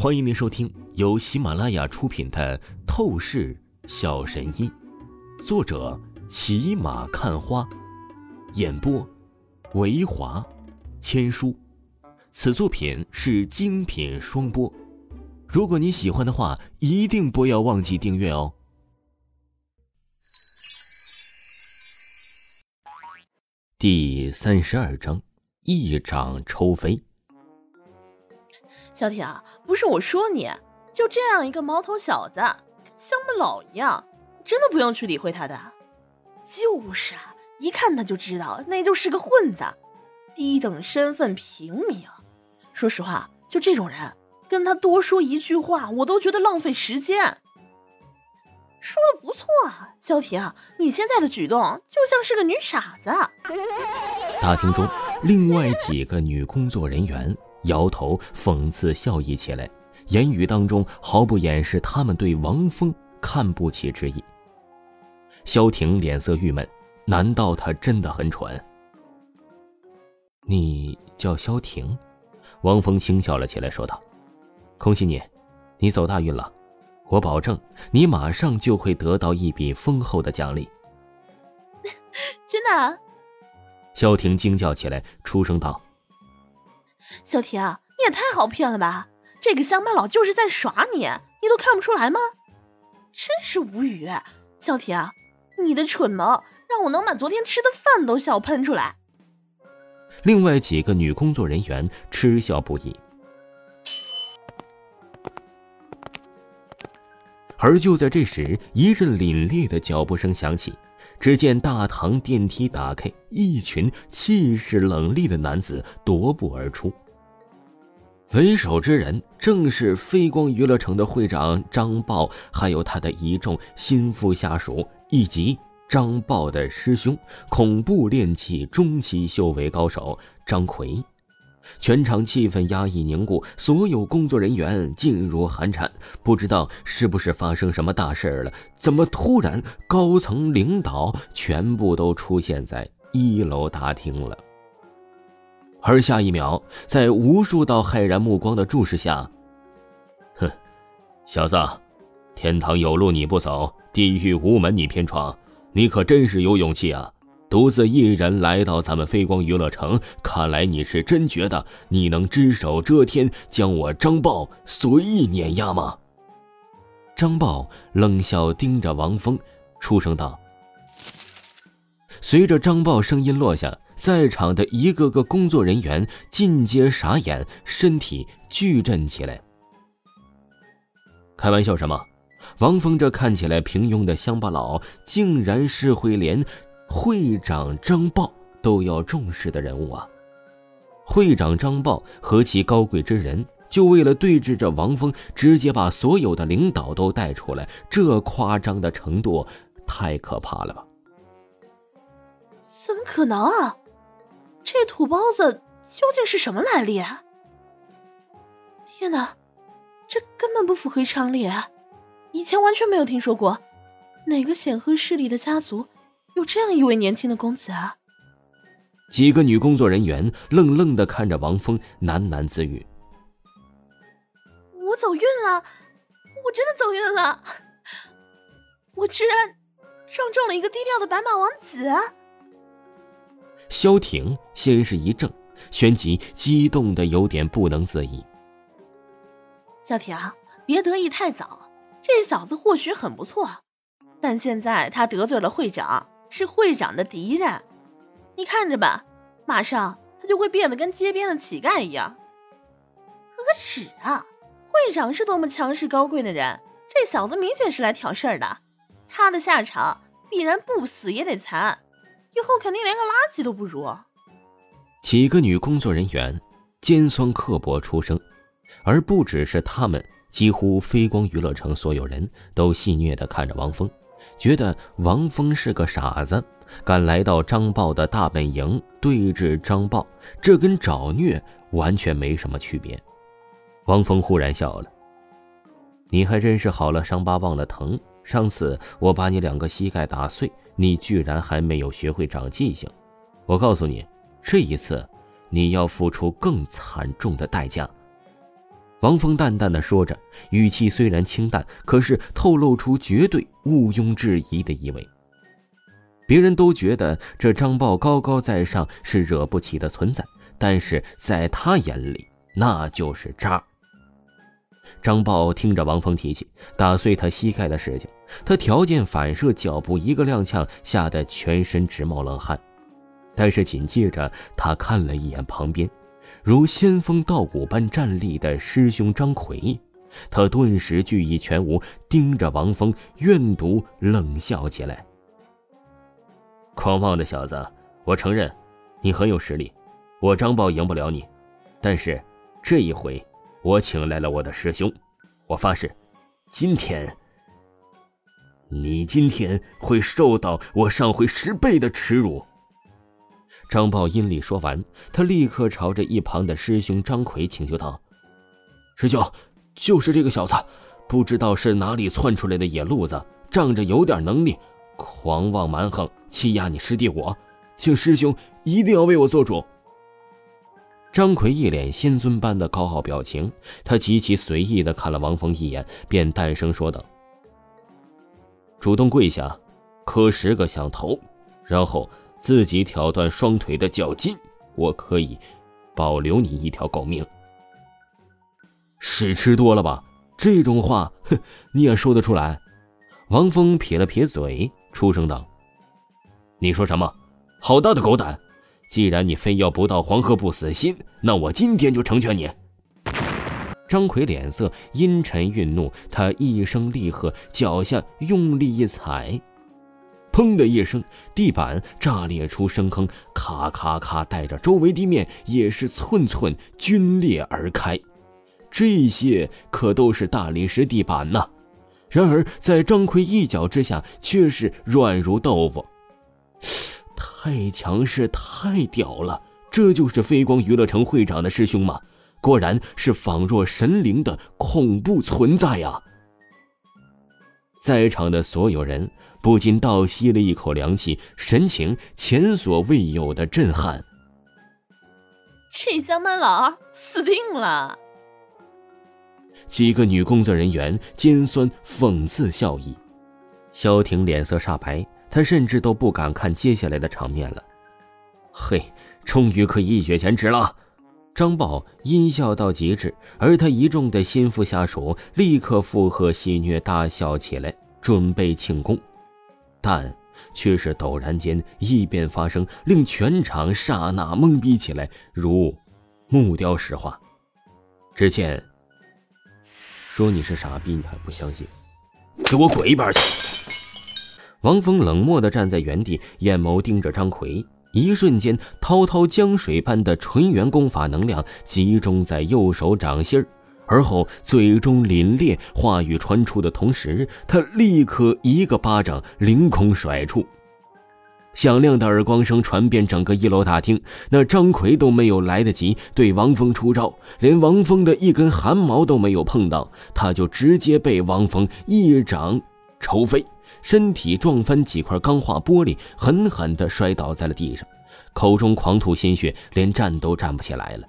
欢迎您收听由喜马拉雅出品的《透视小神医》，作者骑马看花，演播维华千书。此作品是精品双播。如果你喜欢的话，一定不要忘记订阅哦。第三十二章：一掌抽飞。小铁啊，不是我说你，就这样一个毛头小子，跟乡巴佬一样，真的不用去理会他的。就是啊，一看他就知道那就是个混子，低等身份平民。说实话，就这种人，跟他多说一句话，我都觉得浪费时间。说的不错啊，小铁啊，你现在的举动就像是个女傻子。大厅中，另外几个女工作人员。摇头讽刺笑意起来，言语当中毫不掩饰他们对王峰看不起之意。萧婷脸色郁闷，难道他真的很蠢？你叫萧婷？王峰轻笑了起来，说道：“恭喜你，你走大运了，我保证你马上就会得到一笔丰厚的奖励。”真的？萧婷惊叫起来，出声道。小婷，你也太好骗了吧！这个乡巴佬就是在耍你，你都看不出来吗？真是无语！小婷，你的蠢萌让我能把昨天吃的饭都笑喷出来。另外几个女工作人员嗤笑不已。而就在这时，一阵凛冽的脚步声响起，只见大堂电梯打开，一群气势冷厉的男子踱步而出。为首之人正是飞光娱乐城的会长张豹，还有他的一众心腹下属，以及张豹的师兄——恐怖练气中期修为高手张奎。全场气氛压抑凝固，所有工作人员噤若寒蝉。不知道是不是发生什么大事了？怎么突然高层领导全部都出现在一楼大厅了？而下一秒，在无数道骇然目光的注视下，哼，小子，天堂有路你不走，地狱无门你偏闯，你可真是有勇气啊！独自一人来到咱们飞光娱乐城，看来你是真觉得你能只手遮天，将我张豹随意碾压吗？张豹冷笑盯着王峰，出声道。随着张豹声音落下。在场的一个个工作人员尽皆傻眼，身体巨震起来。开玩笑什么？王峰这看起来平庸的乡巴佬，竟然是会连会长张豹都要重视的人物啊！会长张豹何其高贵之人，就为了对峙着王峰，直接把所有的领导都带出来，这夸张的程度太可怕了吧？怎么可能啊！这土包子究竟是什么来历？天哪，这根本不符合常理！以前完全没有听说过，哪个显赫势力的家族有这样一位年轻的公子啊！几个女工作人员愣愣的看着王峰，喃喃自语：“我走运了，我真的走运了，我居然撞中了一个低调的白马王子！”萧婷先是一怔，旋即激动的有点不能自已。萧婷，别得意太早，这小子或许很不错，但现在他得罪了会长，是会长的敌人，你看着吧，马上他就会变得跟街边的乞丐一样。可耻啊！会长是多么强势高贵的人，这小子明显是来挑事儿的，他的下场必然不死也得残。以后肯定连个垃圾都不如。几个女工作人员尖酸刻薄出声，而不只是他们，几乎飞光娱乐城所有人都戏谑的看着王峰，觉得王峰是个傻子，敢来到张豹的大本营对峙张豹，这跟找虐完全没什么区别。王峰忽然笑了：“你还真是好了伤疤忘了疼。上次我把你两个膝盖打碎。”你居然还没有学会长记性，我告诉你，这一次你要付出更惨重的代价。王峰淡淡的说着，语气虽然清淡，可是透露出绝对毋庸置疑的意味。别人都觉得这张豹高高在上，是惹不起的存在，但是在他眼里，那就是渣。张豹听着王峰提起打碎他膝盖的事情，他条件反射脚步一个踉跄，吓得全身直冒冷汗。但是紧接着，他看了一眼旁边，如仙风道骨般站立的师兄张奎，他顿时惧意全无，盯着王峰怨毒冷笑起来。狂妄的小子，我承认，你很有实力，我张豹赢不了你。但是，这一回，我请来了我的师兄，我发誓，今天，你今天会受到我上回十倍的耻辱。张豹阴厉说完，他立刻朝着一旁的师兄张奎请求道：“师兄，就是这个小子，不知道是哪里窜出来的野路子，仗着有点能力。”狂妄蛮横，欺压你师弟我，请师兄一定要为我做主。张奎一脸仙尊般的高傲表情，他极其随意的看了王峰一眼，便淡声说道：“主动跪下，磕十个响头，然后自己挑断双腿的脚筋，我可以保留你一条狗命。”屎吃多了吧？这种话，哼，你也说得出来？王峰撇了撇嘴。出声道：“你说什么？好大的狗胆！既然你非要不到黄河不死心，那我今天就成全你。”张奎脸色阴沉愠怒，他一声厉喝，脚下用力一踩，砰的一声，地板炸裂出深坑，咔咔咔，带着周围地面也是寸寸皲裂而开。这些可都是大理石地板呐！然而，在张奎一脚之下，却是软如豆腐。太强势，太屌了！这就是飞光娱乐城会长的师兄吗？果然是仿若神灵的恐怖存在呀！在场的所有人不禁倒吸了一口凉气，神情前所未有的震撼。这乡巴佬死定了！几个女工作人员尖酸讽刺笑意，萧婷脸色煞白，她甚至都不敢看接下来的场面了。嘿，终于可以一雪前耻了！张豹阴笑到极致，而他一众的心腹下属立刻附和戏谑大笑起来，准备庆功。但却是陡然间异变发生，令全场刹那懵逼起来，如木雕石化。只见。说你是傻逼，你还不相信？给我滚一边去！王峰冷漠地站在原地，眼眸盯着张奎。一瞬间，滔滔江水般的纯元功法能量集中在右手掌心儿而后嘴中凛冽，话语传出的同时，他立刻一个巴掌凌空甩出。响亮的耳光声传遍整个一楼大厅，那张奎都没有来得及对王峰出招，连王峰的一根汗毛都没有碰到，他就直接被王峰一掌抽飞，身体撞翻几块钢化玻璃，狠狠地摔倒在了地上，口中狂吐鲜血，连站都站不起来了。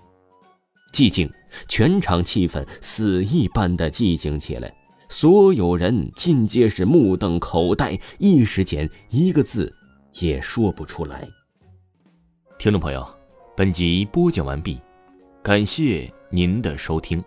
寂静，全场气氛死一般的寂静起来，所有人尽皆是目瞪口呆，一时间一个字。也说不出来。听众朋友，本集播讲完毕，感谢您的收听。